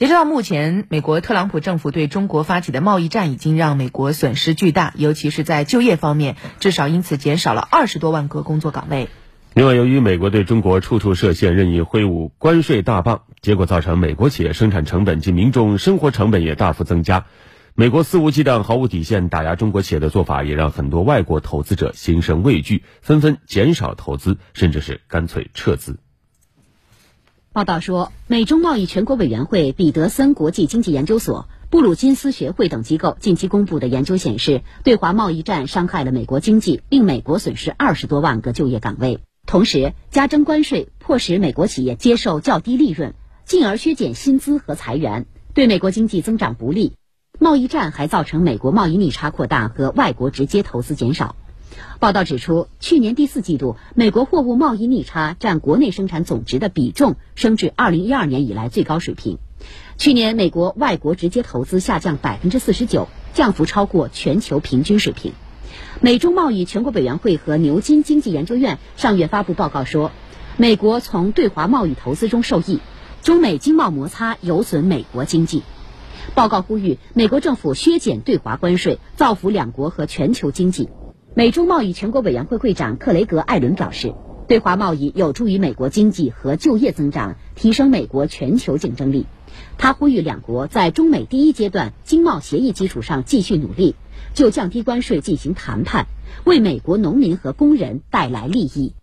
截止到目前，美国特朗普政府对中国发起的贸易战已经让美国损失巨大，尤其是在就业方面，至少因此减少了二十多万个工作岗位。另外，由于美国对中国处处设限、任意挥舞关税大棒，结果造成美国企业生产成本及民众生活成本也大幅增加。美国肆无忌惮、毫无底线打压中国企业的做法，也让很多外国投资者心生畏惧，纷纷减少投资，甚至是干脆撤资。报道说，美中贸易全国委员会、彼得森国际经济研究所、布鲁金斯学会等机构近期公布的研究显示，对华贸易战伤害了美国经济，令美国损失二十多万个就业岗位。同时，加征关税迫使美国企业接受较低利润，进而削减薪资和裁员，对美国经济增长不利。贸易战还造成美国贸易逆差扩大和外国直接投资减少。报道指出，去年第四季度，美国货物贸易逆差占国内生产总值的比重升至二零一二年以来最高水平。去年，美国外国直接投资下降百分之四十九，降幅超过全球平均水平。美中贸易全国委员会和牛津经济研究院上月发布报告说，美国从对华贸易投资中受益，中美经贸摩擦有损美国经济。报告呼吁美国政府削减对华关税，造福两国和全球经济。美中贸易全国委员会会长克雷格·艾伦表示，对华贸易有助于美国经济和就业增长，提升美国全球竞争力。他呼吁两国在中美第一阶段经贸协议基础上继续努力，就降低关税进行谈判，为美国农民和工人带来利益。